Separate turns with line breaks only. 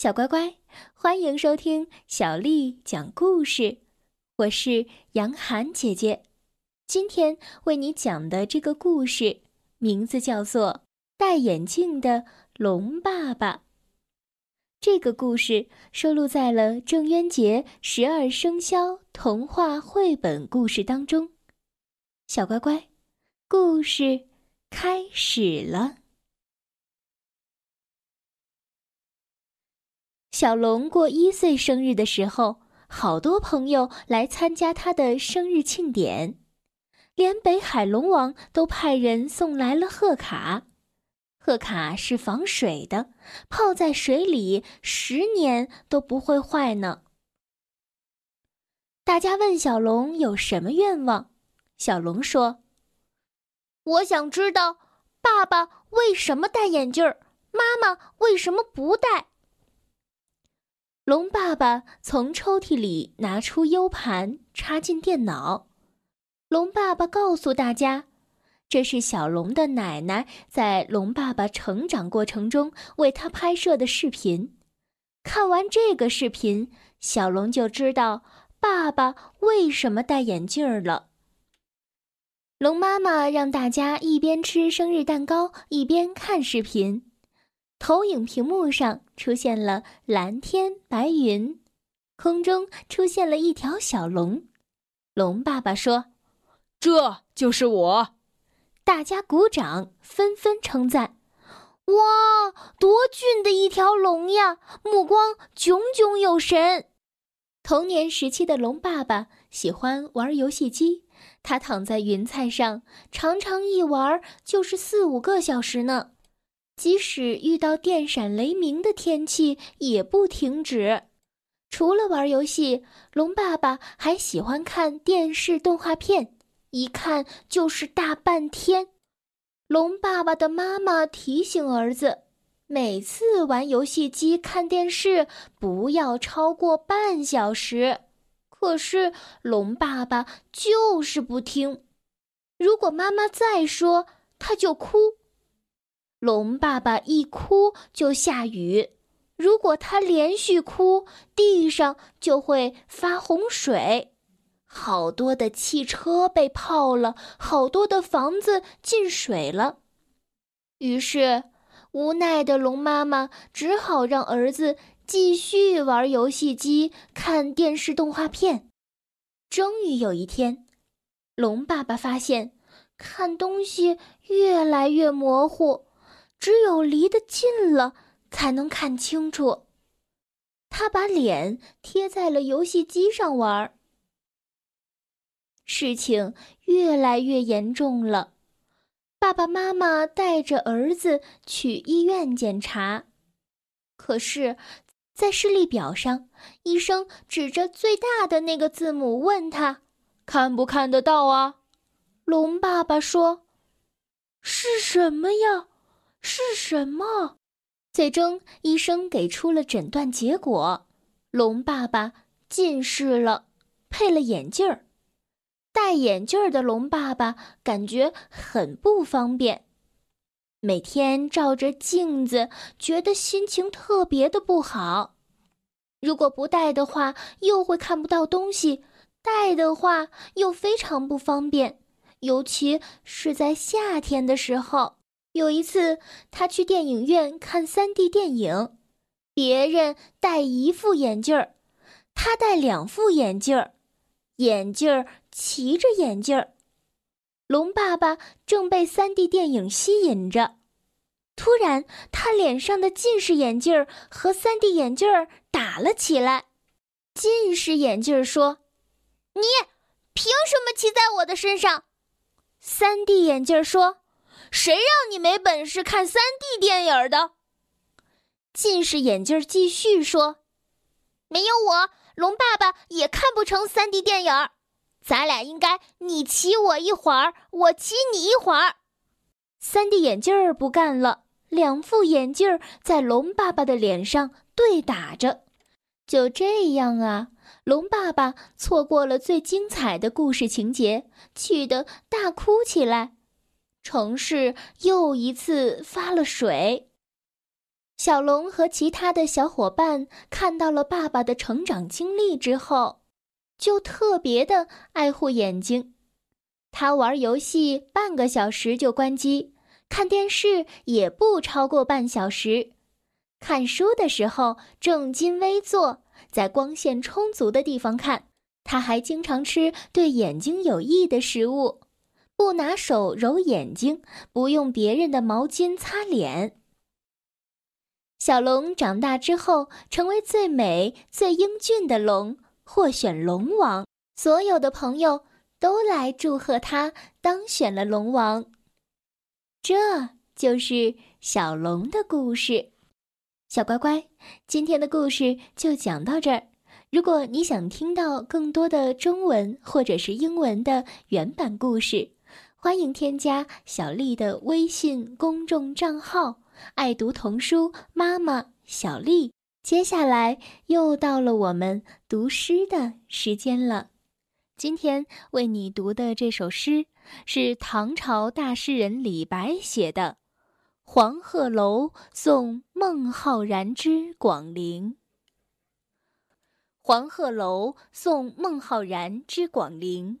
小乖乖，欢迎收听小丽讲故事。我是杨涵姐姐，今天为你讲的这个故事名字叫做《戴眼镜的龙爸爸》。这个故事收录在了郑渊洁《十二生肖童话绘本故事》当中。小乖乖，故事开始了。小龙过一岁生日的时候，好多朋友来参加他的生日庆典，连北海龙王都派人送来了贺卡。贺卡是防水的，泡在水里十年都不会坏呢。大家问小龙有什么愿望，小龙说：“
我想知道爸爸为什么戴眼镜儿，妈妈为什么不戴。”
龙爸爸从抽屉里拿出 U 盘，插进电脑。龙爸爸告诉大家，这是小龙的奶奶在龙爸爸成长过程中为他拍摄的视频。看完这个视频，小龙就知道爸爸为什么戴眼镜了。龙妈妈让大家一边吃生日蛋糕，一边看视频。投影屏幕上出现了蓝天白云，空中出现了一条小龙。龙爸爸说：“
这就是我。”
大家鼓掌，纷纷称赞：“
哇，多俊的一条龙呀！目光炯炯有神。”
童年时期的龙爸爸喜欢玩游戏机，他躺在云彩上，常常一玩就是四五个小时呢。即使遇到电闪雷鸣的天气，也不停止。除了玩游戏，龙爸爸还喜欢看电视动画片，一看就是大半天。龙爸爸的妈妈提醒儿子，每次玩游戏机、看电视不要超过半小时。可是龙爸爸就是不听，如果妈妈再说，他就哭。龙爸爸一哭就下雨，如果他连续哭，地上就会发洪水，好多的汽车被泡了，好多的房子进水了。于是，无奈的龙妈妈只好让儿子继续玩游戏机、看电视动画片。终于有一天，龙爸爸发现看东西越来越模糊。只有离得近了，才能看清楚。他把脸贴在了游戏机上玩。事情越来越严重了，爸爸妈妈带着儿子去医院检查，可是，在视力表上，医生指着最大的那个字母问他：“
看不看得到啊？”
龙爸爸说：“是什么呀？”是什么？最终，医生给出了诊断结果：龙爸爸近视了，配了眼镜儿。戴眼镜儿的龙爸爸感觉很不方便，每天照着镜子，觉得心情特别的不好。如果不戴的话，又会看不到东西；戴的话，又非常不方便，尤其是在夏天的时候。有一次，他去电影院看 3D 电影，别人戴一副眼镜儿，他戴两副眼镜儿，眼镜儿骑着眼镜儿。龙爸爸正被 3D 电影吸引着，突然，他脸上的近视眼镜儿和 3D 眼镜儿打了起来。近视眼镜儿说：“
你凭什么骑在我的身上
？”3D 眼镜说。
谁让你没本事看三 D 电影的？
近视眼镜继续说：“
没有我，龙爸爸也看不成三 D 电影。咱俩应该你骑我一会儿，我骑你一会儿。”
三 D 眼镜儿不干了，两副眼镜在龙爸爸的脸上对打着。就这样啊，龙爸爸错过了最精彩的故事情节，气得大哭起来。城市又一次发了水。小龙和其他的小伙伴看到了爸爸的成长经历之后，就特别的爱护眼睛。他玩游戏半个小时就关机，看电视也不超过半小时。看书的时候正襟危坐，在光线充足的地方看。他还经常吃对眼睛有益的食物，不拿手揉眼睛，不用别人的毛巾擦脸。小龙长大之后，成为最美、最英俊的龙，获选龙王。所有的朋友都来祝贺他当选了龙王。这就是小龙的故事。小乖乖，今天的故事就讲到这儿。如果你想听到更多的中文或者是英文的原版故事，欢迎添加小丽的微信公众账号。爱读童书，妈妈小丽。接下来又到了我们读诗的时间了。今天为你读的这首诗是唐朝大诗人李白写的《黄鹤楼送孟浩然之广陵》。黄鹤楼送孟浩然之广陵。